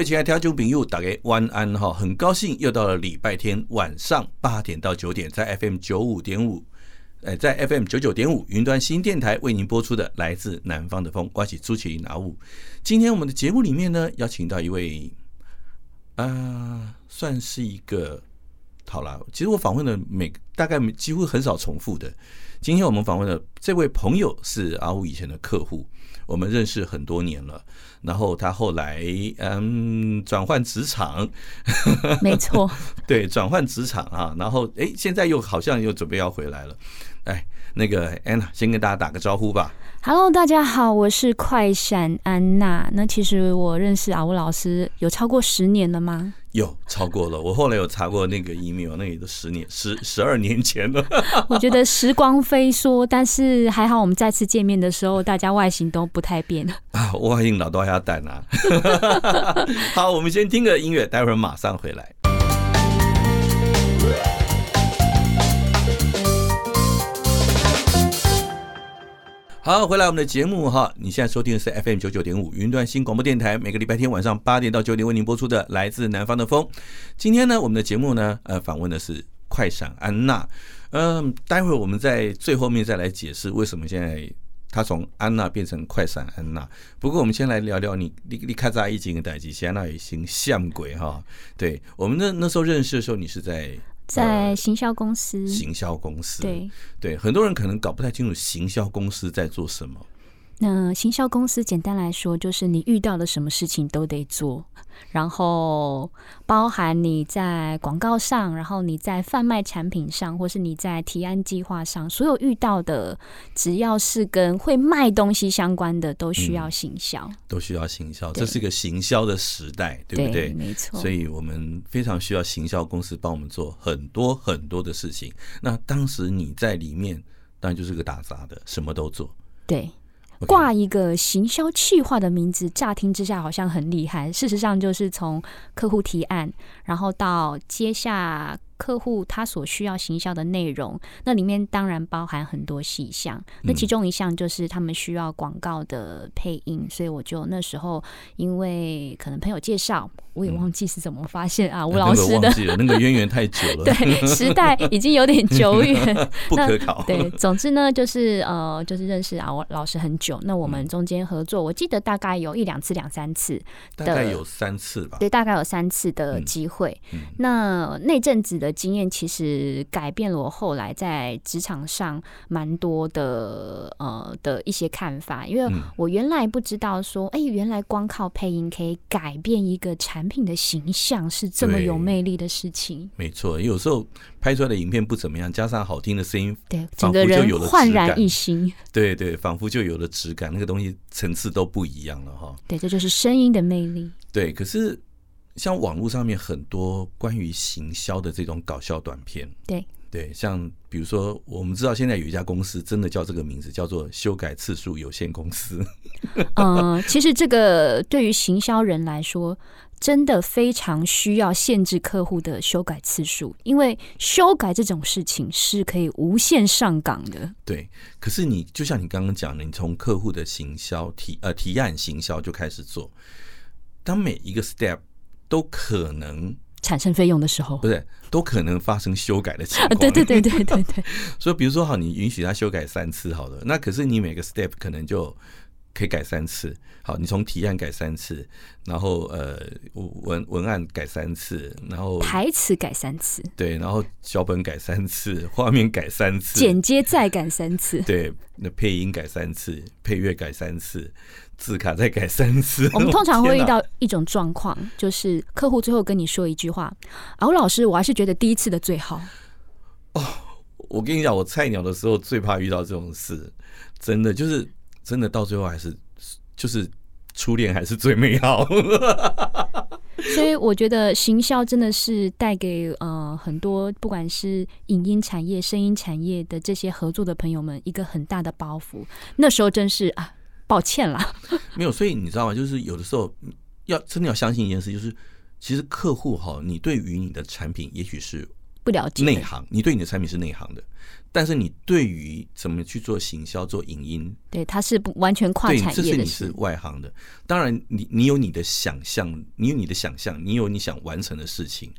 位亲爱的听众朋友，大家晚安哈！很高兴又到了礼拜天晚上八点到九点，在 FM 九五点五，呃，在 FM 九九点五云端新电台为您播出的来自南方的风，刮起朱起拿雾。今天我们的节目里面呢，邀请到一位，啊、算是一个好了。其实我访问的每大概几乎很少重复的。今天我们访问的这位朋友是阿五以前的客户。我们认识很多年了，然后他后来嗯转换职场，没错，对，转换职场啊，然后哎，现在又好像又准备要回来了，哎，那个安娜先跟大家打个招呼吧。Hello，大家好，我是快闪安娜。那其实我认识阿吴老师有超过十年了吗？有超过了。我后来有查过那个 email，那也都十年、十十二年前了。我觉得时光飞梭，但是还好，我们再次见面的时候，大家外形都不太变啊。外形老多还要蛋啊。好，我们先听个音乐，待会儿马上回来。好，回来我们的节目哈，你现在收听的是 FM 九九点五云端新广播电台，每个礼拜天晚上八点到九点为您播出的来自南方的风。今天呢，我们的节目呢，呃，访问的是快闪安娜。嗯，待会儿我们在最后面再来解释为什么现在她从安娜变成快闪安娜。不过我们先来聊聊你，你你卡扎一斤的代际，现在已经像鬼哈。对，我们那那时候认识的时候，你是在。在行销公司，呃、行销公司，对。对，很多人可能搞不太清楚行销公司在做什么。那行销公司简单来说，就是你遇到了什么事情都得做，然后包含你在广告上，然后你在贩卖产品上，或是你在提案计划上，所有遇到的，只要是跟会卖东西相关的，都需要行销，嗯，都需要行销。这是一个行销的时代，对不对？对，没错。所以我们非常需要行销公司帮我们做很多很多的事情。那当时你在里面，当然就是个打杂的，什么都做。对。挂一个行销企划的名字，乍听之下好像很厉害，事实上就是从客户提案，然后到接下。客户他所需要行销的内容，那里面当然包含很多细项。那其中一项就是他们需要广告的配音，所以我就那时候因为可能朋友介绍，我也忘记是怎么发现啊，吴老师的，忘记了那个渊源太久了，对，时代已经有点久远，不可考。对，总之呢，就是呃，就是认识啊，我老师很久。那我们中间合作，我记得大概有一两次、两三次，大概有三次吧。对，大概有三次的机会。那那阵子的。经验其实改变了我后来在职场上蛮多的呃的一些看法，因为我原来不知道说，哎，原来光靠配音可以改变一个产品的形象，是这么有魅力的事情。没错，有时候拍出来的影片不怎么样，加上好听的声音，对，整个人焕然一新。对对，仿佛就有了质感，那个东西层次都不一样了哈。对，这就是声音的魅力。对，可是。像网络上面很多关于行销的这种搞笑短片，对对，像比如说，我们知道现在有一家公司真的叫这个名字，叫做修改次数有限公司。嗯、呃，其实这个对于行销人来说，真的非常需要限制客户的修改次数，因为修改这种事情是可以无限上岗的。对，可是你就像你刚刚讲的，你从客户的行销提呃提案行销就开始做，当每一个 step。都可能产生费用的时候，不是都可能发生修改的情况。对对对对对对。所以，比如说，好，你允许他修改三次，好了，那可是你每个 step 可能就可以改三次。好，你从提案改三次，然后呃文文案改三次，然后台词改三次，对，然后脚本改三次，画面改三次，剪接再改三次，对，那配音改三次，配乐改三次。字卡再改三次。我们 通常会遇到一种状况，就是客户最后跟你说一句话：“啊，老师，我还是觉得第一次的最好。”哦，我跟你讲，我菜鸟的时候最怕遇到这种事，真的就是真的到最后还是就是初恋还是最美好。所以我觉得行销真的是带给呃很多不管是影音产业、声音产业的这些合作的朋友们一个很大的包袱。那时候真是啊，抱歉啦。没有，所以你知道吗？就是有的时候要真的要相信一件事，就是其实客户哈，你对于你的产品也许是不了解内行，你对你的产品是内行的。但是你对于怎么去做行销、做影音，对，它是不完全跨产业的。这是你是外行的。当然，你你有你的想象，你有你的想象，你有你想完成的事情，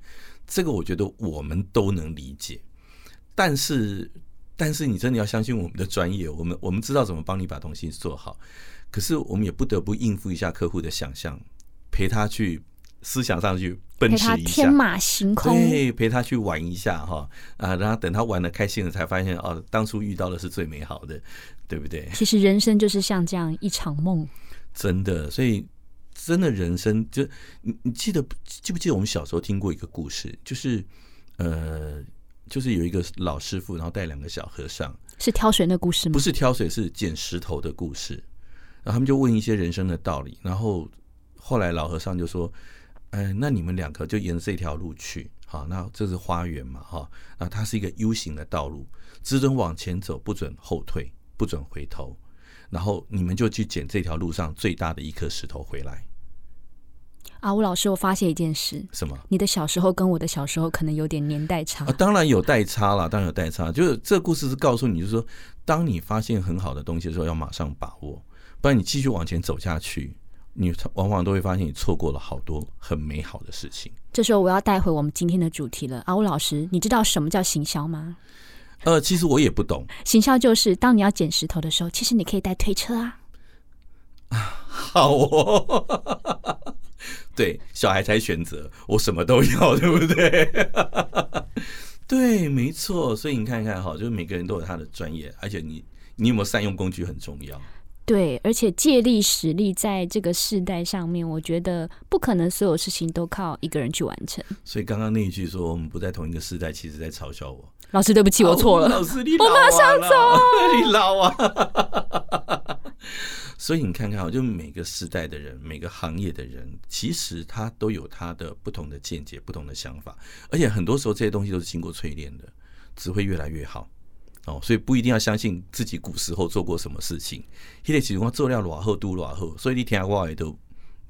这个我觉得我们都能理解。但是，但是你真的要相信我们的专业，我们我们知道怎么帮你把东西做好。可是，我们也不得不应付一下客户的想象，陪他去。思想上去奔驰一下，天马行空，对，陪他去玩一下哈啊，然后等他玩的开心了，才发现哦，当初遇到的是最美好的，对不对？其实人生就是像这样一场梦，真的。所以真的人生就你你记得记不记得我们小时候听过一个故事，就是呃，就是有一个老师傅，然后带两个小和尚，是挑水的故事吗？不是挑水，是捡石头的故事。然后他们就问一些人生的道理，然后后来老和尚就说。哎，那你们两个就沿着这条路去，好，那这是花园嘛，哈，那它是一个 U 型的道路，只准往前走，不准后退，不准回头，然后你们就去捡这条路上最大的一颗石头回来。啊，吴老师，我发现一件事，什么？你的小时候跟我的小时候可能有点年代差啊，当然有代差了，当然有代差，就是这个故事是告诉你，就是说，当你发现很好的东西的时候，要马上把握，不然你继续往前走下去。你往往都会发现你错过了好多很美好的事情。这时候我要带回我们今天的主题了，阿吴老师，你知道什么叫行销吗？呃，其实我也不懂。行销就是当你要捡石头的时候，其实你可以带推车啊。啊，好哦。对，小孩才选择，我什么都要，对不对？对，没错。所以你看看哈，就是每个人都有他的专业，而且你你有没有善用工具很重要。对，而且借力使力，在这个世代上面，我觉得不可能所有事情都靠一个人去完成。所以刚刚那一句说我们不在同一个世代，其实在嘲笑我。老师，对不起，我错了。老师，你老啊，我马上走，你老啊。所以你看看，就每个时代的人，每个行业的人，其实他都有他的不同的见解、不同的想法，而且很多时候这些东西都是经过淬炼的，只会越来越好。哦，所以不一定要相信自己古时候做过什么事情。迄个情况做了偌好都偌好，所以你听话也都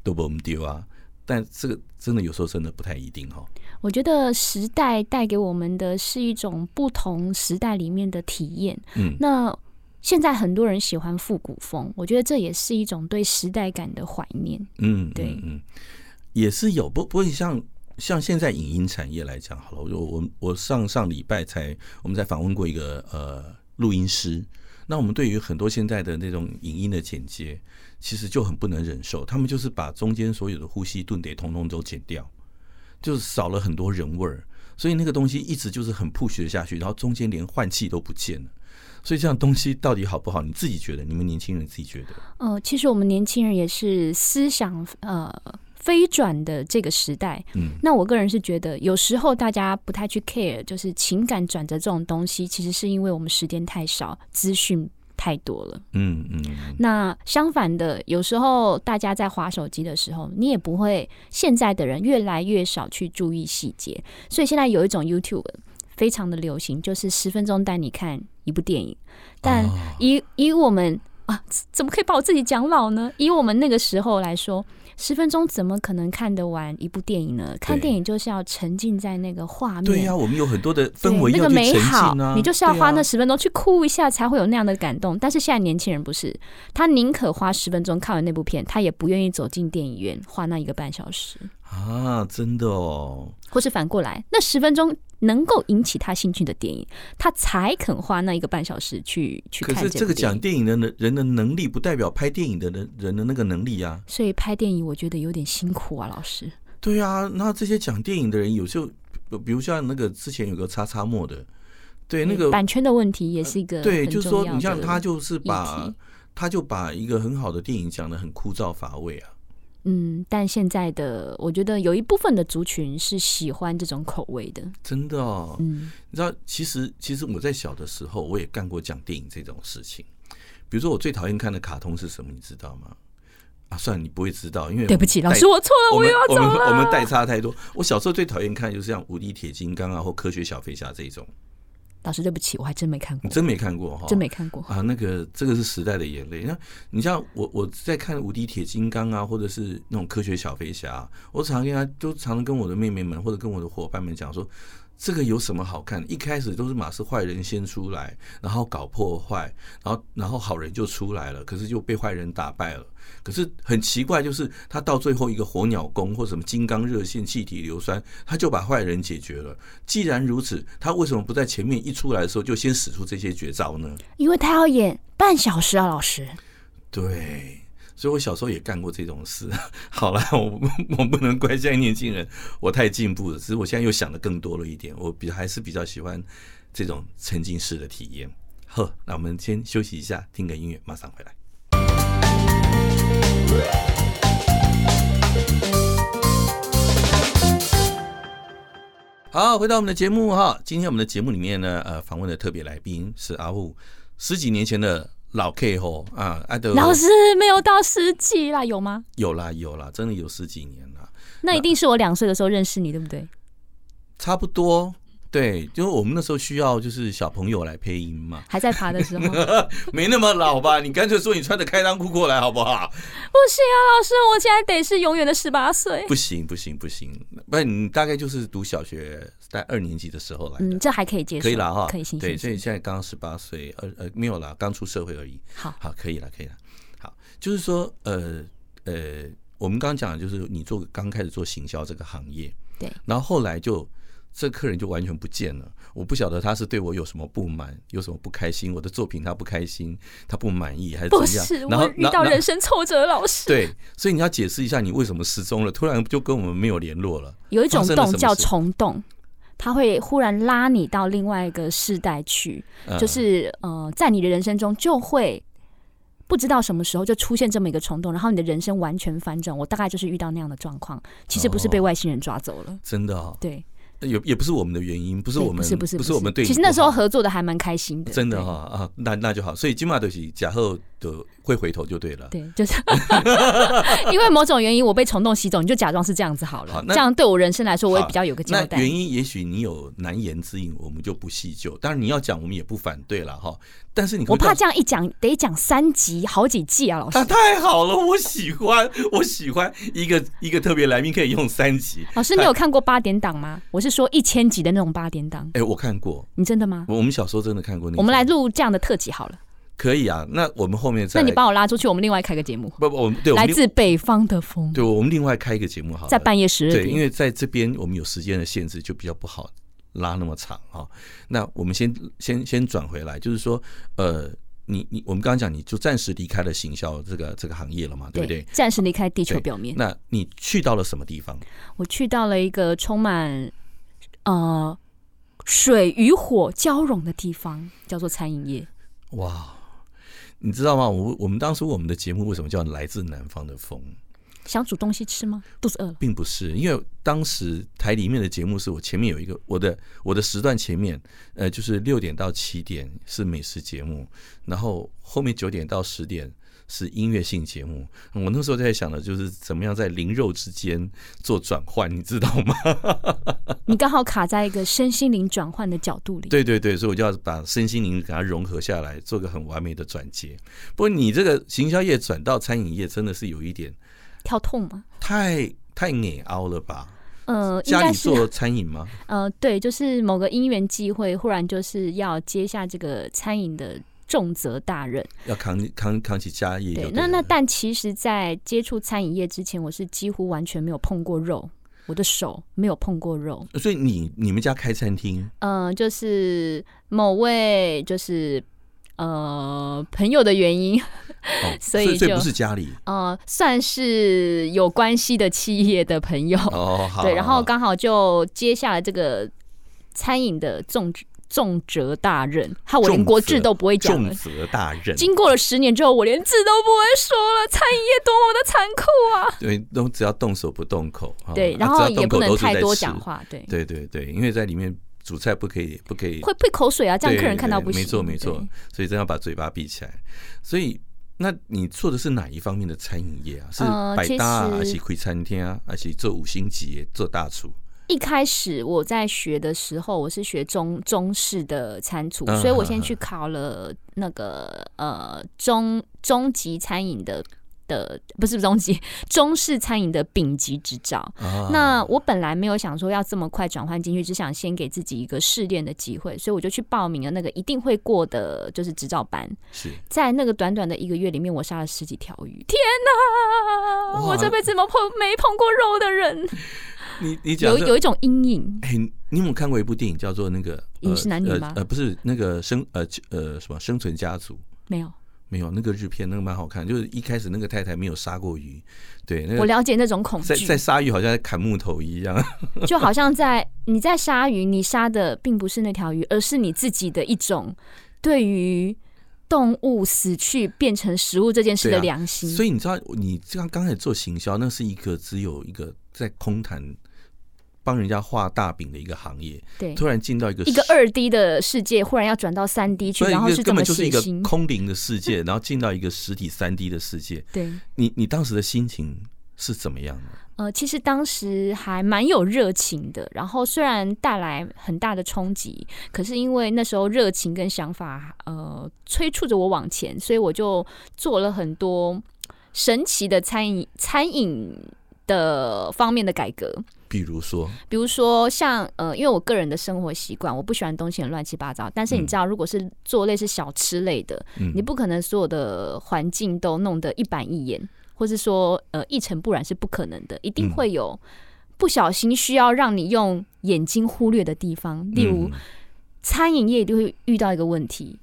都不丢啊。但这个真的有时候真的不太一定哈。我觉得时代带给我们的是一种不同时代里面的体验。嗯，那现在很多人喜欢复古风，我觉得这也是一种对时代感的怀念。嗯，对，嗯，也是有不不会像。像现在影音产业来讲，好了，我我我上上礼拜才我们在访问过一个呃录音师，那我们对于很多现在的那种影音的剪接，其实就很不能忍受，他们就是把中间所有的呼吸顿点通通都剪掉，就是少了很多人味儿，所以那个东西一直就是很 push 下去，然后中间连换气都不见了，所以这样东西到底好不好？你自己觉得？你们年轻人自己觉得？呃，其实我们年轻人也是思想呃。飞转的这个时代，嗯，那我个人是觉得，有时候大家不太去 care，就是情感转折这种东西，其实是因为我们时间太少，资讯太多了，嗯嗯。那相反的，有时候大家在划手机的时候，你也不会，现在的人越来越少去注意细节，所以现在有一种 YouTube 非常的流行，就是十分钟带你看一部电影，但以以我们啊，怎么可以把我自己讲老呢？以我们那个时候来说。十分钟怎么可能看得完一部电影呢？看电影就是要沉浸在那个画面。对呀、啊，我们有很多的氛围、啊，那个美好，你就是要花那十分钟去哭一下，才会有那样的感动。啊、但是现在年轻人不是，他宁可花十分钟看完那部片，他也不愿意走进电影院花那一个半小时啊！真的哦，或是反过来，那十分钟。能够引起他兴趣的电影，他才肯花那一个半小时去去看。可是这个讲电影的人的能力，不代表拍电影的人人的那个能力啊。所以拍电影，我觉得有点辛苦啊，老师。对啊，那这些讲电影的人，有时候，比如像那个之前有个叉叉墨的，对那个版权的问题，也是一个对，就是说，你像他就是把，他就把一个很好的电影讲的很枯燥乏味啊。嗯，但现在的我觉得有一部分的族群是喜欢这种口味的，真的哦。嗯，你知道，其实其实我在小的时候，我也干过讲电影这种事情。比如说，我最讨厌看的卡通是什么，你知道吗？啊，算了，你不会知道，因为对不起，老师，我错了，我又要走了。我们我们代差太多。我小时候最讨厌看就是像《无敌铁金刚》啊，或《科学小飞侠》这种。老师，对不起，我还真没看过。你真没看过哈？真没看过啊！那个这个是时代的眼泪。那你像我我在看《无敌铁金刚》啊，或者是那种《科学小飞侠》，我常常跟他都常常跟我的妹妹们或者跟我的伙伴们讲说。这个有什么好看？一开始都是马是坏人先出来，然后搞破坏，然后然后好人就出来了，可是就被坏人打败了。可是很奇怪，就是他到最后一个火鸟弓或什么金刚热线、气体硫酸，他就把坏人解决了。既然如此，他为什么不在前面一出来的时候就先使出这些绝招呢？因为他要演半小时啊，老师。对。所以，我小时候也干过这种事。好了，我我不能怪现在年轻人，我太进步了。只是我现在又想的更多了一点，我比还是比较喜欢这种沉浸式的体验。呵，那我们先休息一下，听个音乐，马上回来。好，回到我们的节目哈。今天我们的节目里面呢，呃，访问的特别来宾是阿沪，十几年前的。老 K 吼啊，阿德老师没有到十几啦，有吗？有啦有啦，真的有十几年了。那一定是我两岁的时候认识你，对不对？差不多。对，就是我们那时候需要就是小朋友来配音嘛，还在爬的时候，没那么老吧？你干脆说你穿着开裆裤过来好不好？不行啊，老师，我现在得是永远的十八岁。不行不行不行，不然你大概就是读小学在二年级的时候来的，嗯，这还可以接受，可以了哈，可以行。对，所以现在刚刚十八岁，呃呃，没有了，刚出社会而已。好，好，可以了，可以了。好，就是说，呃呃，我们刚刚讲的就是你做刚开始做行销这个行业，对，然后后来就。这客人就完全不见了，我不晓得他是对我有什么不满，有什么不开心，我的作品他不开心，他不满意还是怎么样？不是，然后遇到人生挫折，老师。对，所以你要解释一下你为什么失踪了，突然就跟我们没有联络了。有一种动叫虫洞，他会忽然拉你到另外一个世代去，就是呃，在你的人生中就会不知道什么时候就出现这么一个虫洞，然后你的人生完全翻转。我大概就是遇到那样的状况，其实不是被外星人抓走了，真的哦，对。也也不是我们的原因，不是我们，不是不是，不是我们对。其实那时候合作的还蛮开心的，真的哈啊，那那就好。所以金马都是假后的会回头就对了。对，就是 因为某种原因我被虫洞吸走，你就假装是这样子好了。好，这样对我人生来说，我也比较有个交代。原因也许你有难言之隐，我们就不细究。当然你要讲，我们也不反对了哈。但是你我怕这样一讲得讲三集好几季啊，老师。那 太好了，我喜欢，我喜欢一个一个特别来宾可以用三集。老师，你有看过八点档吗？我是说一千集的那种八点档。哎，我看过。你真的吗？我们小时候真的看过那个。我们来录这样的特辑好了。可以啊，那我们后面再。那你把我拉出去，我们另外开个节目。不不，我们对，来自北方的风。对，我们另外开一个节目好了。在半夜十二点。对，因为在这边我们有时间的限制，就比较不好拉那么长哈。那我们先先先转回来，就是说，呃。你你我们刚刚讲，你就暂时离开了行销这个这个行业了嘛，对不对？暂时离开地球表面。那你去到了什么地方？我去到了一个充满呃水与火交融的地方，叫做餐饮业。哇，你知道吗？我我们当初我们的节目为什么叫来自南方的风？想煮东西吃吗？肚子饿了，并不是，因为当时台里面的节目是我前面有一个我的我的时段前面，呃，就是六点到七点是美食节目，然后后面九点到十点是音乐性节目。我那时候在想的就是怎么样在灵肉之间做转换，你知道吗？你刚好卡在一个身心灵转换的角度里。对对对，所以我就要把身心灵给它融合下来，做个很完美的转接。不过你这个行销业转到餐饮业，真的是有一点。跳痛吗？太太硬凹了吧？呃，家里做餐饮吗？呃，对，就是某个因缘际会，忽然就是要接下这个餐饮的重责大任，要扛扛扛起家业。对，那那但其实，在接触餐饮业之前，我是几乎完全没有碰过肉，我的手没有碰过肉。所以你你们家开餐厅？嗯、呃，就是某位就是。呃，朋友的原因，哦、所以就所以不是家里，呃，算是有关系的企业的朋友哦，好，对，然后刚好就接下了这个餐饮的重重责大任，害我连国字都不会讲了。重责大任，经过了十年之后，我连字都不会说了。餐饮业多么的残酷啊！对，都只要动手不动口，对，然后也不能太多讲话，对，对对对，因为在里面。煮菜不可以，不可以会喷口水啊！这样客人看到不行。没错，没错。所以真要把嘴巴闭起来。所以那你做的是哪一方面的餐饮业啊？是呃百搭啊，还是开餐厅啊，还是做五星级做大厨？一开始我在学的时候，我是学中中式的餐厨，嗯所以我先去考了那个呃中中级餐饮的的不是中级中式餐饮的丙级执照。啊那我本来没有想说要这么快转换进去，只想先给自己一个试炼的机会，所以我就去报名了那个一定会过的，就是执照班。是在那个短短的一个月里面，我杀了十几条鱼。天哪！哇我这辈子没碰没碰过肉的人，你你讲有有一种阴影。哎、你有没有看过一部电影叫做那个《饮食男女》吗呃？呃，不是那个生呃呃什么生存家族。没有，没有那个日片，那个蛮好看，就是一开始那个太太没有杀过鱼，对，那个我了解那种恐在在惧，杀鱼好像在砍木头一样，就好像在你在杀鱼，你杀的并不是那条鱼，而是你自己的一种对于动物死去变成食物这件事的良心。所以你知道，你刚刚开始做行销，那是一个只有一个在空谈帮人家画大饼的一个行业，对，突然进到一个一个二 D 的世界，忽然要转到三 D 去，然后是根本就是一个。空灵的世界，然后进到一个实体三 D 的世界。对，你你当时的心情是怎么样的？呃，其实当时还蛮有热情的，然后虽然带来很大的冲击，可是因为那时候热情跟想法，呃，催促着我往前，所以我就做了很多神奇的餐饮餐饮的方面的改革。比如说，比如说像呃，因为我个人的生活习惯，我不喜欢东西很乱七八糟。但是你知道，如果是做类似小吃类的，嗯你不可能所有的环境都弄得一板一眼，或是说呃一尘不染是不可能的，一定会有不小心需要让你用眼睛忽略的地方。例如，嗯餐饮业一定会遇到一个问题，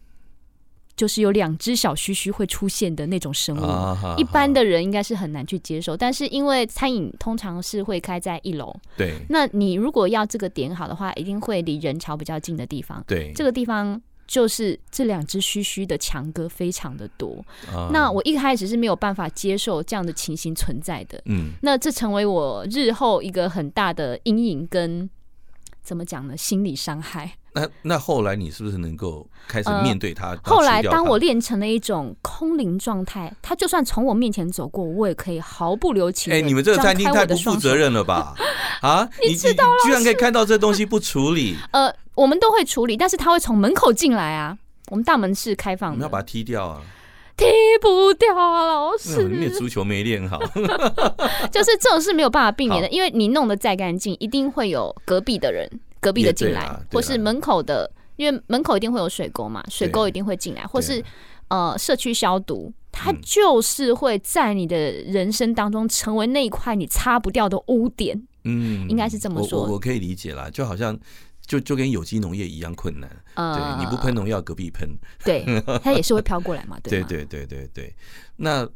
就是有两只小须须会出现的那种生物。啊一般的人应该是很难去接受，但是因为餐饮通常是会开在一楼，对那你如果要这个点好的话，一定会离人潮比较近的地方。对，这个地方就是这两只须须的强哥非常的多。啊那我一开始是没有办法接受这样的情形存在的。嗯那这成为我日后一个很大的阴影跟怎么讲呢？心理伤害。那那后来你是不是能够开始面对他？后来，当我练成了一种空灵状态，他就算从我面前走过，我也可以毫不留情。哎，你们这个餐厅太不负责。任了吧？啊，你知道居然可以看到这东西不处理，呃，我们都会处理，但是他会从门口进来啊。我们大门是开放的，我们要把它踢掉啊！踢不掉啊，老师。的足球没练好，就是这种是没有办法避免的，因为你弄得再干净，一定会有隔壁的人，隔壁的进来或是门口的，因为门口一定会有水沟嘛，水沟一定会进来，或是呃社区消毒，它嗯就是会在你的人生当中成为那一块你擦不掉的污点。嗯，应该是这么说我可以理解啦，就好像就就跟有机农业一样困难，呃，对，你不喷农药，隔壁喷，对，它也是会飘过来嘛，对吗？对对对对。那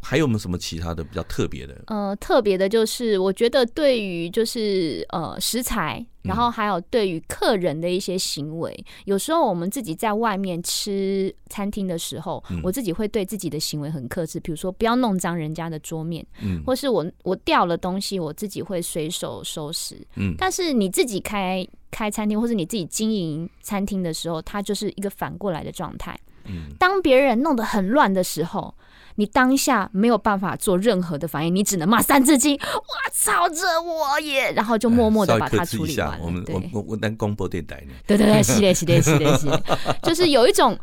还有没有什么其他的比较特别的？呃，特别的就是，我觉得对于就是呃食材，然后还有对于客人的一些行为，有时候我们自己在外面吃餐厅的时候，嗯我自己会对自己的行为很克制，比如说不要弄脏人家的桌面，嗯或是我我掉了东西，我自己会随手收拾。嗯但是你自己开开餐厅，或是你自己经营餐厅的时候，它就是一个反过来的状态。嗯当别人弄得很乱的时候，你当下没有办法做任何的反应，你只能骂三字经，我操着我也，然后就默默的把它处理完我们对。我我我当广播电台呢，对对对，系列系列系列系列，就是有一种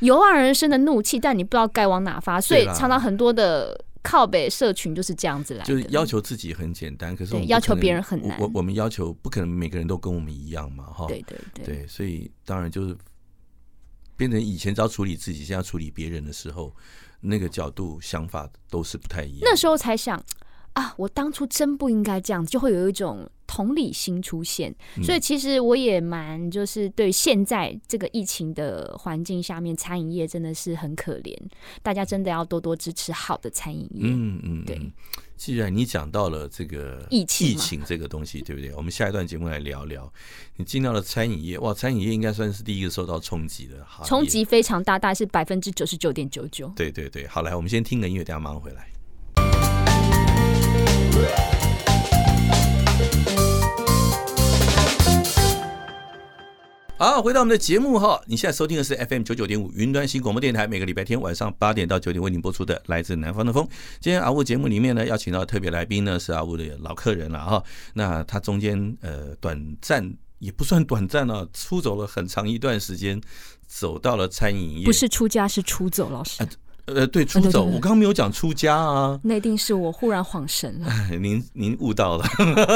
油然而生的怒气，但你不知道该往哪发，所以常常很多的靠北社群就是这样子来的，就是要求自己很简单，可是要求别人很难。我我们要求不可能每个人都跟我们一样嘛，哈。对对对。对，所以当然就是变成以前只要处理自己，现在要处理别人的时候，那个角度想法都是不太一样。那时候才想啊，我当初真不应该这样，就会有一种同理心出现。嗯所以其实我也蛮就是对现在这个疫情的环境下面，餐饮业真的是很可怜，大家真的要多多支持好的餐饮业。嗯嗯，对嗯。既然你讲到了这个疫情疫情这个东西，对不对？我们下一段节目来聊聊。你进到了餐饮业，哇，餐饮业应该算是第一个受到冲击的行业，冲击非常大，大概是百分之九十九点九九。对对对，好，来，我们先听个音乐，等下马上回来。好，回到我们的节目哈，你现在收听的是 FM 九九点五云端新广播电台，每个礼拜天晚上八点到九点为您播出的来自南方的风。今天阿雾节目里面呢，邀请到特别来宾呢是阿雾的老客人了哈。那他中间呃短暂也不算短暂了，出走了很长一段时间，走到了餐饮业。不是出家，是出走，老师。呃，对，出走。我刚刚没有讲出家啊。那一定是我忽然恍神了。哎您您悟到了。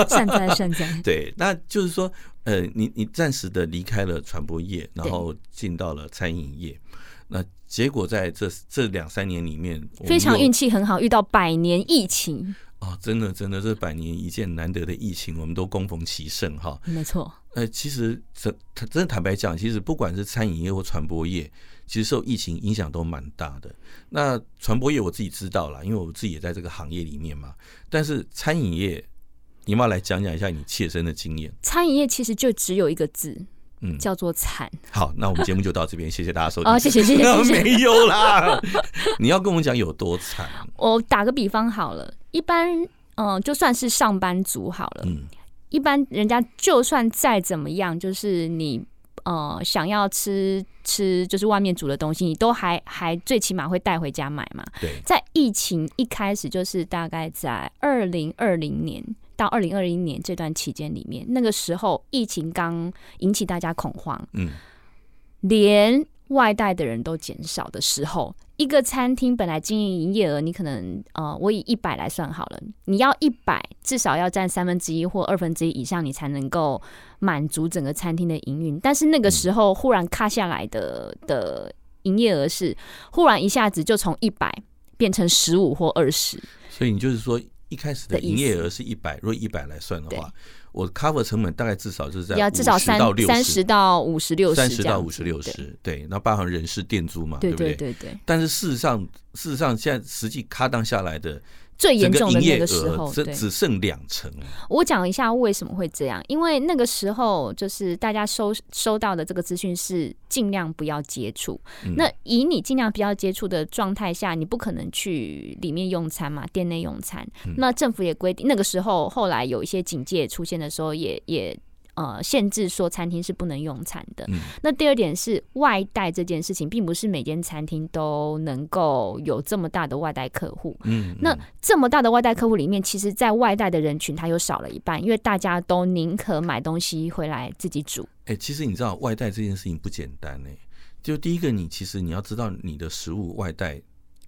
善哉善哉。对，那就是说，呃，你你暂时的离开了传播业，然后进到了餐饮业。那结果在这这两三年里面，非常运气很好，遇到百年疫情。啊，真的真的，这百年一见难得的疫情，我们都恭逢其盛哈。没错。呃，其实真真的坦白讲，其实不管是餐饮业或传播业。其实受疫情影响都蛮大的。那传播业我自己知道了，因为我自己也在这个行业里面嘛。但是餐饮业，你要不要来讲讲一下你切身的经验？餐饮业其实就只有一个字，嗯，叫做惨。好，那我们节目就到这边，谢谢大家收听。哦，谢谢谢谢谢谢。没有啦，你要跟我们讲有多惨？我打个比方好了，一般嗯，就算是上班族好了，嗯，一般人家就算再怎么样，就是你。呃，想要吃吃就是外面煮的东西，你都还还最起码会带回家买嘛。对，在疫情一开始，就是大概在二零二零年到二零二一年这段期间里面，那个时候疫情刚引起大家恐慌，嗯，连外带的人都减少的时候。一个餐厅本来经营营业额，你可能呃，我以一百来算好了，你要一百，至少要占三分之一或二分之一以上，你才能够满足整个餐厅的营运。但是那个时候忽然卡下来的的营业额是，忽然一下子就从一百变成十五或二十。所以你就是说，一开始的营业额是一百，如果一百来算的话。我 cover 成本大概至少就是在要至少三三十到五十六十，三十到五十六十，对，那包含人事、店租嘛，对不对？对对对。但是事实上，事实上现在实际卡当下来的。最严重的那个时候，只只剩两成。我讲一下为什么会这样，因为那个时候就是大家收收到的这个资讯是尽量不要接触。嗯、那以你尽量不要接触的状态下，你不可能去里面用餐嘛，店内用餐。嗯、那政府也规定，那个时候后来有一些警戒出现的时候也，也也。呃，限制说餐厅是不能用餐的。嗯、那第二点是外带这件事情，并不是每间餐厅都能够有这么大的外带客户。嗯，嗯，那这么大的外带客户里面，其实，在外带的人群，他又少了一半，因为大家都宁可买东西回来自己煮。哎、欸，其实你知道外带这件事情不简单呢、欸。就第一个，你其实你要知道你的食物外带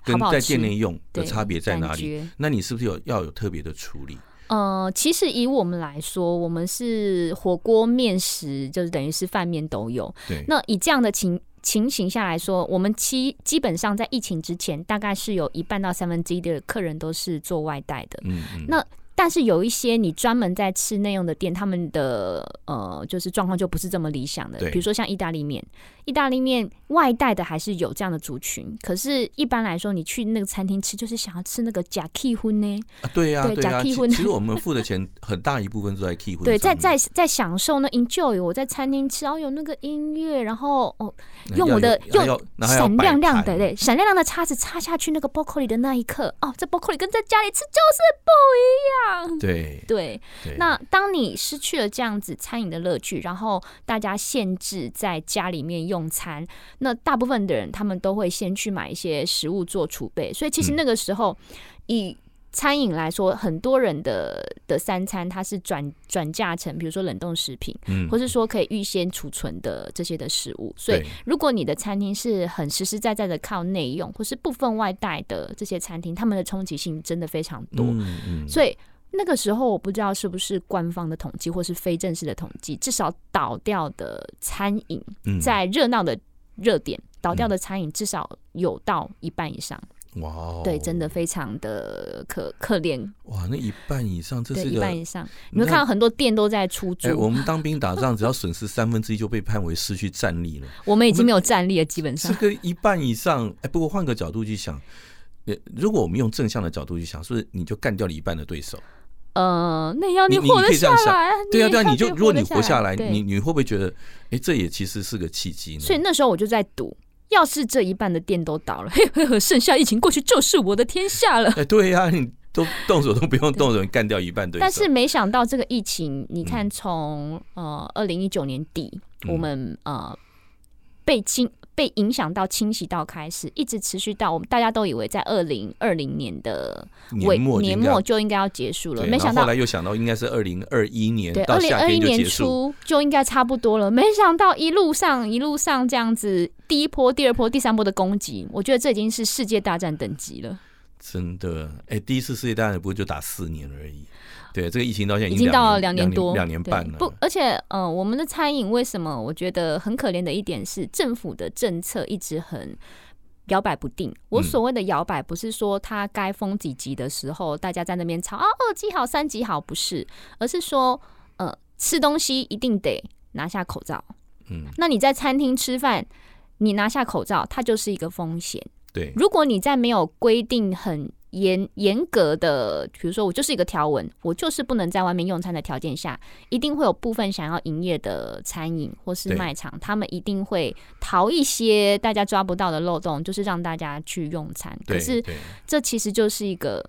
跟在店内用的差别在哪里？那你是不是有要有特别的处理？呃，其实以我们来说，我们是火锅、面食，就是等于是饭面都有。对。那以这样的情情形下来说，我们基基本上在疫情之前，大概是有一半到三分之一的客人都是做外带的。嗯嗯。那但是有一些你专门在吃内用的店，他们的呃，就是状况就不是这么理想的。比如说像意大利面，意大利面外带的还是有这样的族群。可是，一般来说，你去那个餐厅吃，就是想要吃那个假 K 婚呢？对呀，对呀。其实我们付的钱很大一部分都在 K 婚。对，在在在享受那 enjoy。我在餐厅吃，然后有那个音乐，然后哦，用我的用闪亮亮的对，闪亮亮的叉子插下去那个 broccoli 的那一刻，哦，这 broccoli 跟在家里吃就是不一样。对对，那当你失去了这样子餐饮的乐趣，然后大家限制在家里面用餐，那大部分的人他们都会先去买一些食物做储备，所以其实那个时候以餐饮来说，很多人的的三餐它是转转嫁成，比如说冷冻食品，嗯，或是说可以预先储存的这些的食物。所以，如果你的餐厅是很实实在在的靠内用，或是部分外带的这些餐厅，他们的冲击性真的非常多。所以。那个时候我不知道是不是官方的统计或是非正式的统计，至少倒掉的餐饮在热闹的热点倒掉的餐饮至少有到一半以上。哇，对，真的非常的可可怜。哇，那一半以上，这是一半以上。你会看到很多店都在出租。我们当兵打仗，只要损失三分之一就被判为失去战力了。我们已经没有战力了，基本上。这个一半以上，哎，不过换个角度去想，如果我们用正向的角度去想，是不是你就干掉了一半的对手？呃，那要你活得下来，对啊，对啊，你就如果你活下来，你你会不会觉得，哎，这也其实是个契机呢？所以那时候我就在赌，要是这一半的店都倒了，嘿 嘿嘿，剩下疫情过去就是我的天下了。哎，对呀，你都 动手都不用动手，干掉一半对手。但是没想到这个疫情，你看从呃二零一九年底我们、嗯、呃被清。被影响到清洗到开始，一直持续到我们大家都以为在二零二零年的尾年末就应该要结束了，没想到后来又想到应该是二零二一年，对，二零二一年初就应该差不多了，没想到一路上一路上这样子，第一波、第二波、第三波的攻击，我觉得这已经是世界大战等级了。真的，哎、欸，第一次世界大战不过就打四年而已。对，这个疫情到现在已经到了两年多，两年半了。不，而且，呃，我们的餐饮为什么我觉得很可怜的一点是，政府的政策一直很摇摆不定。我所谓的摇摆，不是说它该封几级的时候，大家在那边吵啊，二级好，三级好，不是，而是说，呃，吃东西一定得拿下口罩。嗯，那你在餐厅吃饭，你拿下口罩，它就是一个风险。对，如果你在没有规定很。严严格的，比如说我就是一个条文，我就是不能在外面用餐的条件下，一定会有部分想要营业的餐饮或是卖场，他们一定会逃一些大家抓不到的漏洞，就是让大家去用餐。可是这其实就是一个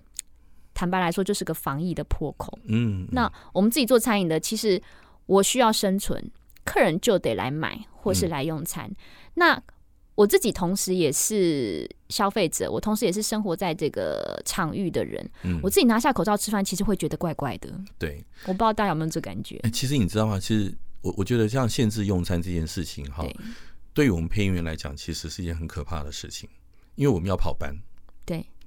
坦白来说，就是个防疫的破口。嗯，那我们自己做餐饮的，其实我需要生存，客人就得来买或是来用餐。那我自己同时也是消费者，我同时也是生活在这个场域的人。嗯，我自己拿下口罩吃饭，其实会觉得怪怪的。对，我不知道大家有没有这感觉。欸，其实你知道吗？其实我我觉得像限制用餐这件事情，哈，对于我们配音员来讲，其实是一件很可怕的事情，因为我们要跑班。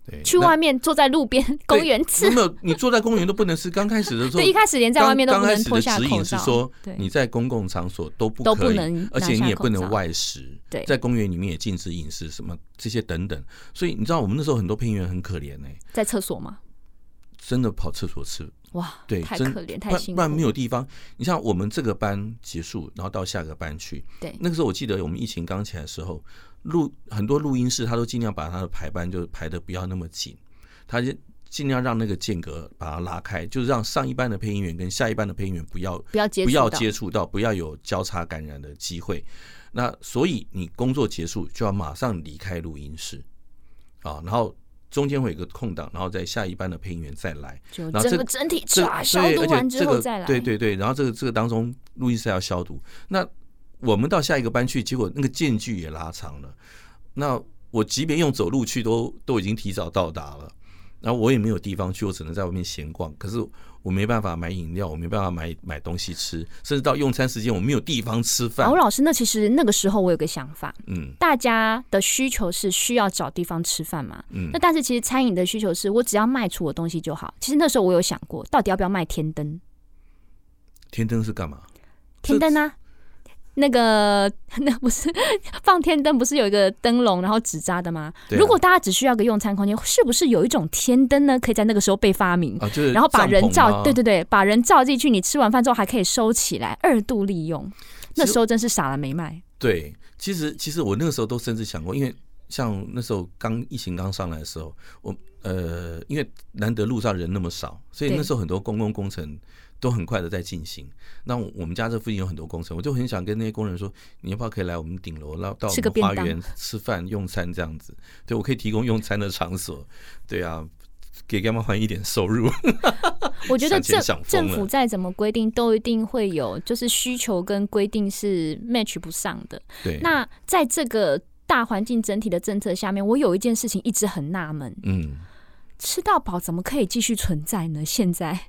对。去外面坐在路边公园吃，没有，你坐在公园都不能吃。刚开始的时候，对，一开始连在外面都不能脱下口罩。指引是说，你在公共场所都不都不能，而且你也不能外食。对，在公园里面也禁止饮食，什么这些等等。所以你知道，我们那时候很多配音员很可怜呢，在厕所吗？真的跑厕所吃。哇，对，太可怜，太辛苦，不然没有地方。你像我们这个班结束，然后到下个班去。对，那个时候我记得我们疫情刚起来的时候，录很多录音室，他都尽量把他的排班就排的不要那么紧。他就尽量让那个间隔把它拉开，就是让上一班的配音员跟下一班的配音员不要不要接不要接触到，不要有交叉感染的机会。那所以你工作结束就要马上离开录音室啊，然后中间会有一个空档，然后在下一班的配音员再来，然后整个整体这消毒完之后再来。对对对，然后这个这个当中录音室要消毒。那我们到下一个班去，结果那个间距也拉长了。那我即便用走路去，都都已经提早到达了。然后我也没有地方去，我只能在外面闲逛。可是我没办法买饮料，我没办法买买东西吃，甚至到用餐时间我没有地方吃饭。欧老师，那其实那个时候我有个想法，嗯，大家的需求是需要找地方吃饭嘛，嗯，那但是其实餐饮的需求是我只要卖出我东西就好。其实那时候我有想过，到底要不要卖天灯？天灯是干嘛？天灯啊。那个 那不是放天灯，不是有一个灯笼，然后纸扎的吗？啊、如果大家只需要个用餐空间，是不是有一种天灯呢？可以在那个时候被发明，啊就是、然后把人照，对对对，把人照进去。你吃完饭之后还可以收起来，二度利用。那时候真是傻了没卖。对，其实其实我那个时候都甚至想过，因为像那时候刚疫情刚上来的时候，我呃，因为难得路上人那么少，所以那时候很多公共工程。都很快的在进行。那我们家这附近有很多工程，我就很想跟那些工人说，你要不要可以来我们顶楼，然后到我们花园吃饭用餐这样子？对，我可以提供用餐的场所。对啊，给干妈还一点收入？我觉得政政府再怎么规定，都一定会有就是需求跟规定是 match 不上的。对，那在这个大环境整体的政策下面，我有一件事情一直很纳闷。嗯，吃到饱怎么可以继续存在呢？现在？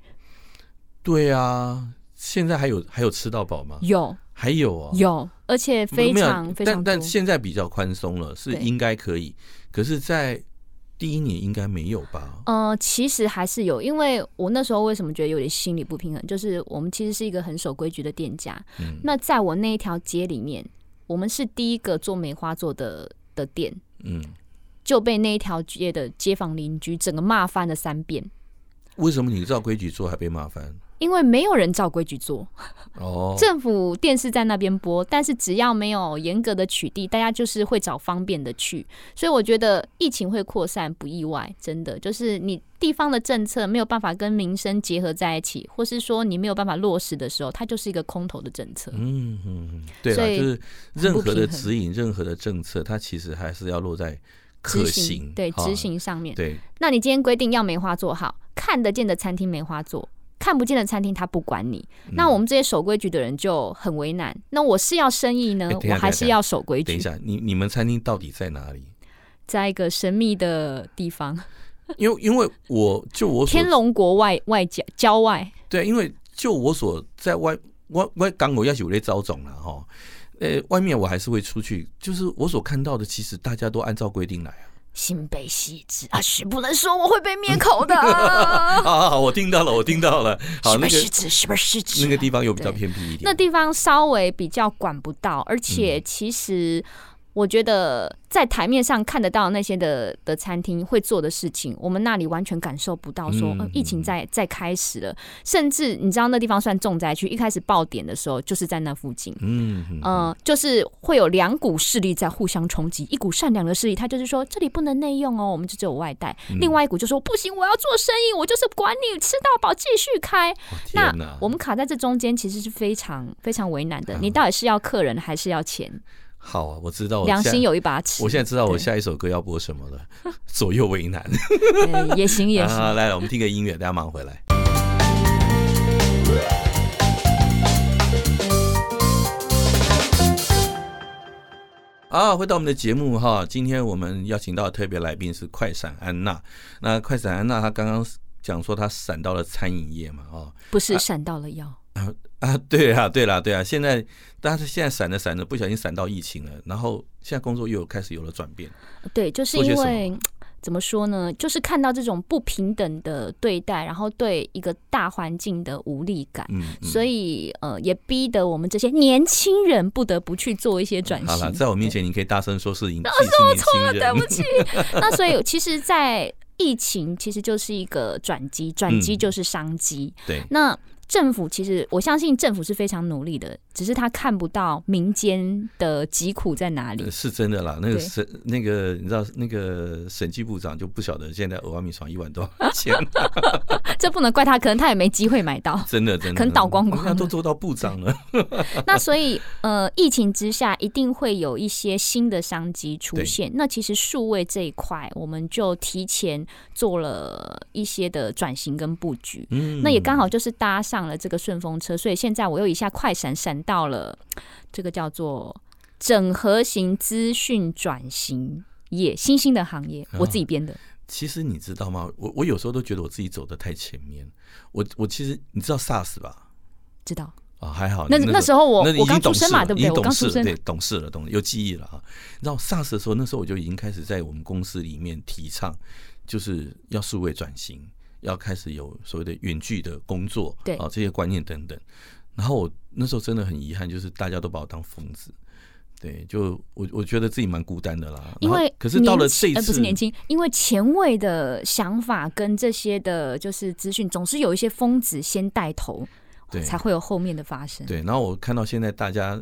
对啊，现在还有还有吃到饱吗？有，还有啊，有，而且非常非常。但但现在比较宽松了，是应该可以。可是，在第一年应该没有吧？呃，其实还是有，因为我那时候为什么觉得有点心理不平衡，就是我们其实是一个很守规矩的店家。嗯，那在我那一条街里面，我们是第一个做梅花做的的店，嗯，就被那一条街的街坊邻居整个骂翻了三遍。为什么你照规矩做还被骂翻？因为没有人照规矩做，哦，政府电视在那边播，但是只要没有严格的取缔，大家就是会找方便的去，所以我觉得疫情会扩散不意外，真的就是你地方的政策没有办法跟民生结合在一起，或是说你没有办法落实的时候，它就是一个空头的政策。嗯嗯，对啊，就是任何的指引、任何的政策，它其实还是要落在可行，行对执行上面。对，那你今天规定要梅花做好，看得见的餐厅梅花座。看不见的餐厅他不管你，嗯、那我们这些守规矩的人就很为难。那我是要生意呢，我还是要守规矩？等一下，你你们餐厅到底在哪里？在一个神秘的地方。因为因为我就我天龙国外外郊郊外。对，因为就我所在外外外港我要有在招总了哈。呃，外面我还是会出去，就是我所看到的，其实大家都按照规定来啊。新北细致啊，是不能说我会被灭口的。好 好，我听到了，我听到了。好，那个细致是不是失职？那个地方又比较偏僻一点。那地方稍微比较管不到，而且其实。我觉得在台面上看得到那些的的餐厅会做的事情，我们那里完全感受不到。说，呃，疫情在在开始了，甚至你知道那地方算重灾区，一开始爆点的时候就是在那附近。嗯嗯，呃，就是会有两股势力在互相冲击，一股善良的势力，他就是说这里不能内用哦，我们就只有外带；另外一股就说不行，我要做生意，我就是管你吃到饱，继续开。那我们卡在这中间，其实是非常非常为难的。你到底是要客人还是要钱？好啊，我知道我良心有一把尺。我现在知道我下一首歌要播什么了，左右为难。也行也行。啊，来了，我们听个音乐，大家忙回来。啊，回到我们的节目哈，今天我们邀请到的特别来宾是快闪安娜。那快闪安娜她刚刚讲说她闪到了餐饮业嘛，哦，不是闪到了药。啊啊，对啊，对啦，对啊，现在但是现在闪着闪着，不小心闪到疫情了，然后现在工作又开始有了转变。对，就是因为怎么说呢？就是看到这种不平等的对待，然后对一个大环境的无力感，嗯，嗯所以呃，也逼得我们这些年轻人不得不去做一些转型。好了，在我面前你可以大声说是，是那是我错了，对不起。那所以其实，在疫情其实就是一个转机，转机就是商机。嗯、对，那。政府其实，我相信政府是非常努力的，只是他看不到民间的疾苦在哪里。是真的啦，那个审那个你知道，那个审计部长就不晓得现在蚵仔面爽一万多少钱。这不能怪他，可能他也没机会买到。真的真的，可能倒光光。他都做到部长了。那所以呃，疫情之下一定会有一些新的商机出现。那其实数位这一块，我们就提前做了一些的转型跟布局。嗯，那也刚好就是搭上。上了这个顺风车，所以现在我又一下快闪闪到了这个叫做整合型资讯转型业新兴的行业，我自己编的。哦，其实你知道吗？我我有时候都觉得我自己走的太前面。我我其实你知道 SARS 吧？知道啊，还好。那那时候我我刚出生嘛，对不对？我刚出生，对，懂事了，懂有记忆了啊。你知道 SARS 的时候，那时候我就已经开始在我们公司里面提倡，就是要数位转型。要开始有所谓的远距的工作，对啊，这些观念等等。然后我那时候真的很遗憾，就是大家都把我当疯子，对，就我我觉得自己蛮孤单的啦。因为可是到了这一次，不是年轻，因为前卫的想法跟这些的，就是资讯，总是有一些疯子先带头，对，才会有后面的发生。对，然后我看到现在大家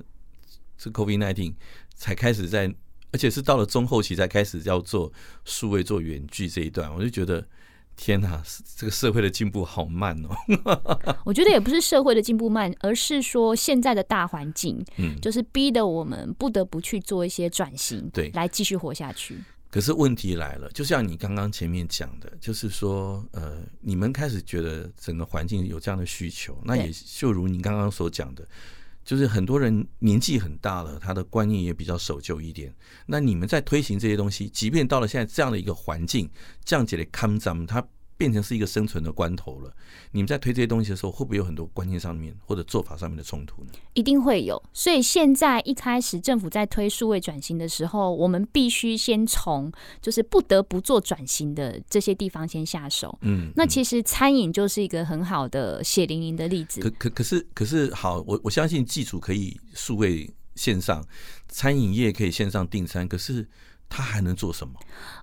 这 COVID-19 才开始在，而且是到了中后期才开始要做数位做远距这一段，我就觉得。天哪，这个社会的进步好慢哦！我觉得也不是社会的进步慢，而是说现在的大环境，嗯，就是逼得我们不得不去做一些转型，对，来继续活下去。可是问题来了，就像你刚刚前面讲的，就是说，呃，你们开始觉得整个环境有这样的需求，那也就如你刚刚所讲的。就是很多人年纪很大了，他的观念也比较守旧一点。那你们在推行这些东西，即便到了现在这样的一个环境，这样子的抗战，他变成是一个生存的关头了。你们在推这些东西的时候，会不会有很多观念上面或者做法上面的冲突呢？一定会有。所以现在一开始政府在推数位转型的时候，我们必须先从就是不得不做转型的这些地方先下手。嗯，那其实餐饮就是一个很好的血淋淋的例子。可可可是可是好，我我相信技术可以数位线上，餐饮业可以线上订餐，可是它还能做什么？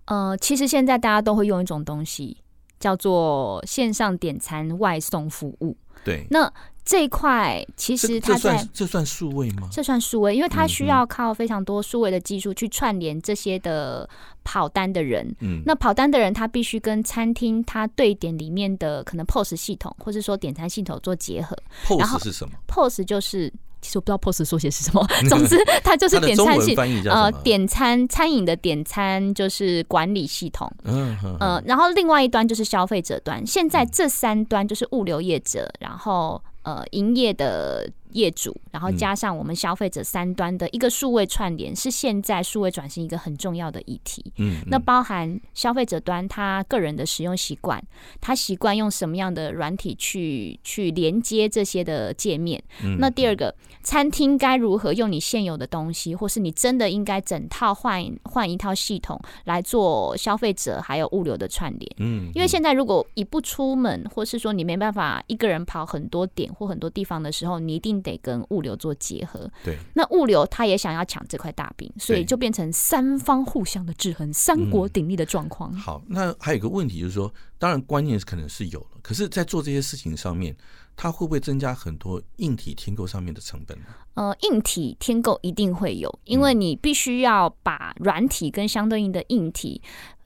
呃，其实现在大家都会用一种东西。叫做线上点餐外送服务。对，那这一块其实它在这，这算数位吗？这算数位，因为它需要靠非常多数位的技术去串联这些的跑单的人。嗯，那跑单的人他必须跟餐厅他对点里面的可能 POS 系统，或是说点餐系统做结合。POS 是什么？POS 就是其实我不知道 POS 缩写是什么，总之它就是点餐系呃点餐餐饮的点餐就是管理系统，嗯。呃，然后另外一端就是消费者端，现在这三端就是物流业者，然后呃营业的。业主，然后加上我们消费者三端的一个数位串联，是现在数位转型一个很重要的议题。嗯，那包含消费者端他个人的使用习惯，他习惯用什么样的软体去去连接这些的界面。那第二个，餐厅该如何用你现有的东西，或是你真的应该整套换换一套系统来做消费者还有物流的串联。嗯，因为现在如果你不出门，或是说你没办法一个人跑很多点或很多地方的时候，你一定。得跟物流做结合，对，那物流他也想要抢这块大饼，所以就变成三方互相的制衡、三国鼎立的状况。好，那还有一个问题就是说，当然观念可能是有了，可是，在做这些事情上面，它会不会增加很多硬体天购上面的成本呢？呃，硬体天购一定会有，因为你必须要把软体跟相对应的硬体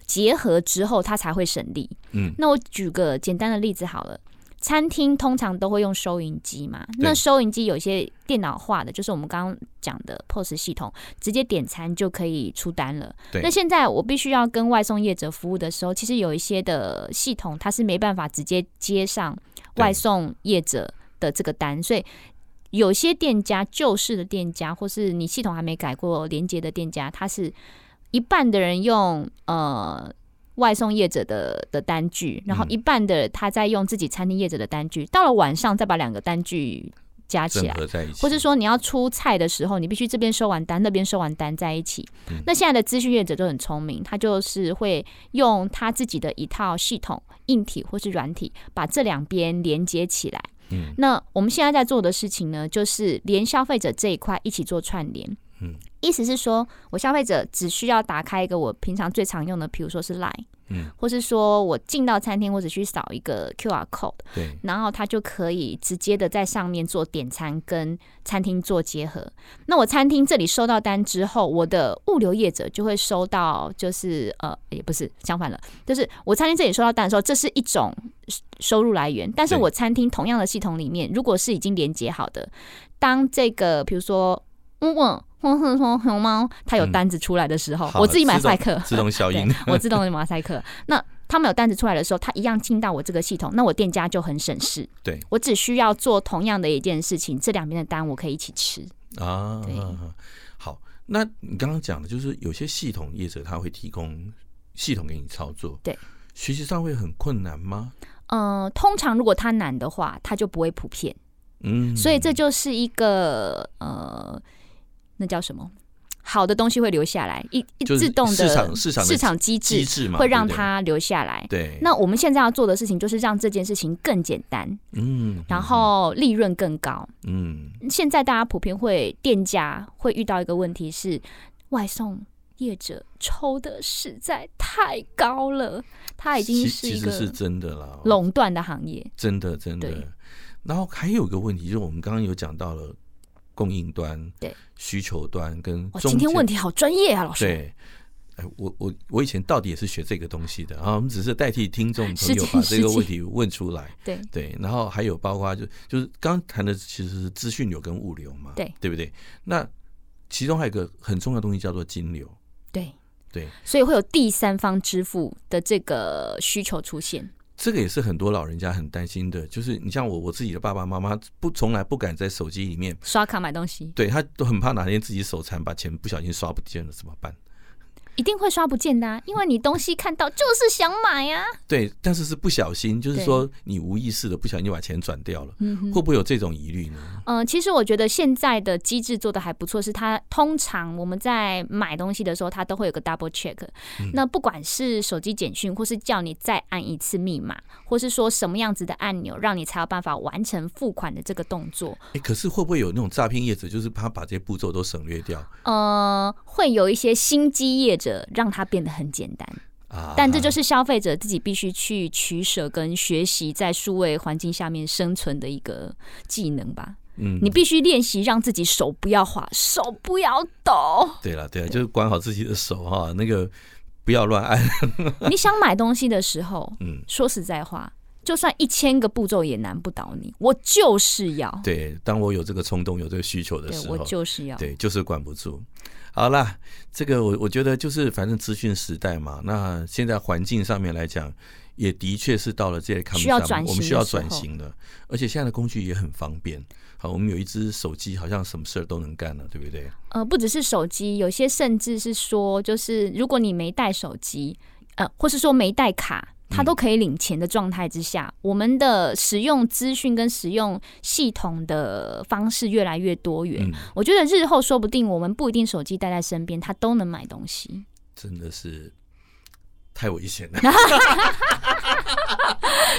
结合之后，它才会省力。嗯，那我举个简单的例子好了。餐厅通常都会用收银机嘛，那收银机有些电脑化的，就是我们刚刚讲的 POS 系统，直接点餐就可以出单了。那现在我必须要跟外送业者服务的时候，其实有一些的系统它是没办法直接接上外送业者的这个单，所以有些店家旧式的店家，或是你系统还没改过连接的店家，它是一半的人用呃。外送业者的的单据，然后一半的他在用自己餐厅业者的单据，到了晚上再把两个单据加起来，或是说你要出菜的时候，你必须这边收完单，那边收完单在一起。那现在的资讯业者都很聪明，他就是会用他自己的一套系统，硬体或是软体，把这两边连接起来。那我们现在在做的事情呢，就是连消费者这一块一起做串联。意思是说，我消费者只需要打开一个我平常最常用的，比如说是 Line，嗯，或是说我进到餐厅，我只需扫一个 QR code，对，然后他就可以直接的在上面做点餐，跟餐厅做结合。那我餐厅这里收到单之后，我的物流业者就会收到，就是呃，也不是相反了，就是我餐厅这里收到单的时候，这是一种收入来源。但是我餐厅同样的系统里面，如果是已经连接好的，当这个比如说，嗯嗯。哼哼哼，熊猫，它有单子出来的时候，嗯、我自己买赛克自动消音，我自动的马赛克。那他们有单子出来的时候，它一样进到我这个系统，那我店家就很省事。对，我只需要做同样的一件事情，这两边的单我可以一起吃啊。好，那你刚刚讲的就是有些系统业者他会提供系统给你操作，对，学习上会很困难吗？嗯、呃，通常如果它难的话，它就不会普遍。嗯，所以这就是一个呃。那叫什么？好的东西会留下来，一一自动的市场市场市场机制会让它留下来。对，那我们现在要做的事情就是让这件事情更简单，嗯，然后利润更高，嗯。现在大家普遍会店家会遇到一个问题是，外送业者抽的实在太高了，它已经是一个是真的啦，垄断的行业，真的真的。然后还有一个问题就是，我们刚刚有讲到了。供应端、对需求端跟今天问题好专业啊，老师。对，哎，我我我以前到底也是学这个东西的啊，我们只是代替听众朋友把这个问题问出来。对对，然后还有包括就就是刚谈的其实是资讯流跟物流嘛，对对不对？那其中还有一个很重要的东西叫做金流，对对，所以会有第三方支付的这个需求出现。这个也是很多老人家很担心的，就是你像我，我自己的爸爸妈妈不从来不敢在手机里面刷卡买东西，对，他都很怕哪天自己手残把钱不小心刷不见了怎么办？一定会刷不见的，啊，因为你东西看到就是想买呀，啊。对，但是是不小心，就是说你无意识的不小心就把钱转掉了，会不会有这种疑虑呢？嗯、呃，其实我觉得现在的机制做的还不错，是它通常我们在买东西的时候，它都会有个 double check。那不管是手机简讯，或是叫你再按一次密码，或是说什么样子的按钮，让你才有办法完成付款的这个动作。哎，可是会不会有那种诈骗业者，就是他把这些步骤都省略掉？呃，会有一些心机业者。者让它变得很简单，但这就是消费者自己必须去取舍跟学习在数位环境下面生存的一个技能吧。嗯，你必须练习让自己手不要滑，手不要抖。对了，对了，就是管好自己的手哈，那个不要乱按。你想买东西的时候，嗯，说实在话，就算一千个步骤也难不倒你，我就是要。对，当我有这个冲动、有这个需求的时候，我就是要。对，就是管不住。好啦，这个我我觉得就是反正资讯时代嘛，那现在环境上面来讲。也的确是到了这些看不上，我们需要转型的，而且现在的工具也很方便。好，我们有一只手机，好像什么事儿都能干了，对不对？呃，不只是手机，有些甚至是说，就是如果你没带手机，呃，或是说没带卡，它都可以领钱的状态之下，嗯、我们的使用资讯跟使用系统的方式越来越多元。嗯、我觉得日后说不定我们不一定手机带在身边，它都能买东西。真的是。太危险了！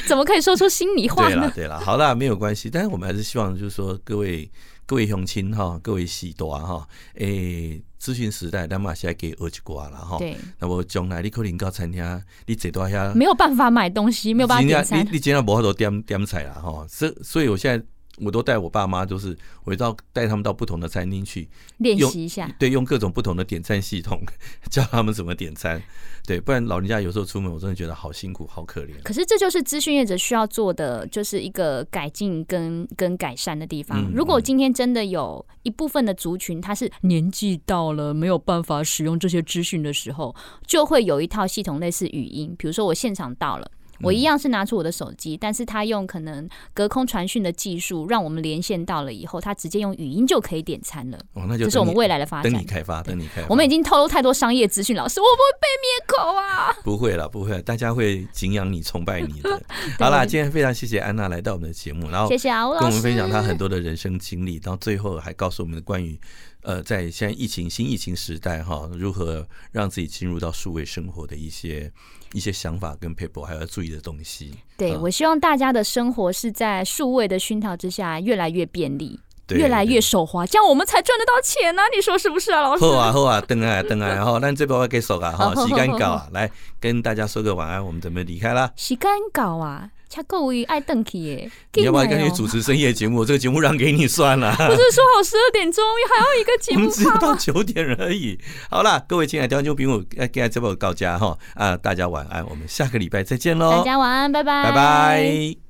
怎么可以说出心里话呢？对了，对了，好了，没有关系。但是我们还是希望，就是说，各位各位乡亲哈，各位师大哈，诶、欸，资讯时代，咱嘛是爱给学一寡啦哈。对。那么将来你可能到餐厅，你坐到遐没有办法买东西，没有办法点餐。你你今天无法度点点菜啦哈。所所以，我现在。我都带我爸妈，就是我到带他们到不同的餐厅去练习一下，对，用各种不同的点餐系统 教他们怎么点餐，对，不然老人家有时候出门，我真的觉得好辛苦，好可怜。可是这就是资讯业者需要做的，就是一个改进跟跟改善的地方。嗯、如果今天真的有一部分的族群，他是年纪到了没有办法使用这些资讯的时候，就会有一套系统类似语音，比如说我现场到了。我一样是拿出我的手机，但是他用可能隔空传讯的技术，让我们连线到了以后，他直接用语音就可以点餐了。哦，那就这是我们未来的发展。等你开发，等你开发。我们已经透露太多商业资讯，老师，我不会被灭口啊！不会了，不会，大家会敬仰你、崇拜你的。好啦，今天非常谢谢安娜来到我们的节目，然后谢谢啊，跟我们分享她很多的人生经历，然后最后还告诉我们的关于呃，在现在疫情新疫情时代哈，如何让自己进入到数位生活的一些。一些想法跟 paper 还要注意的东西。对，嗯、我希望大家的生活是在数位的熏陶之下，越来越便利，越来越手滑，这样我们才赚得到钱呢、啊。你说是不是啊，老师？好啊，好啊，等啊，等啊，然后咱这边要给手啊，哈，洗干搞啊，来跟大家说个晚安，我们准备离开啦。洗干搞啊。他各位爱邓去耶，你要不要赶紧主持深夜节目？这个节目让给你算了。不是说好十二点钟还要一个节目，我们只有到九点而已。好啦，各位亲爱的听众朋友，要给这波告假哈啊！大家晚安，我们下个礼拜再见喽！大家晚安，拜拜，拜拜。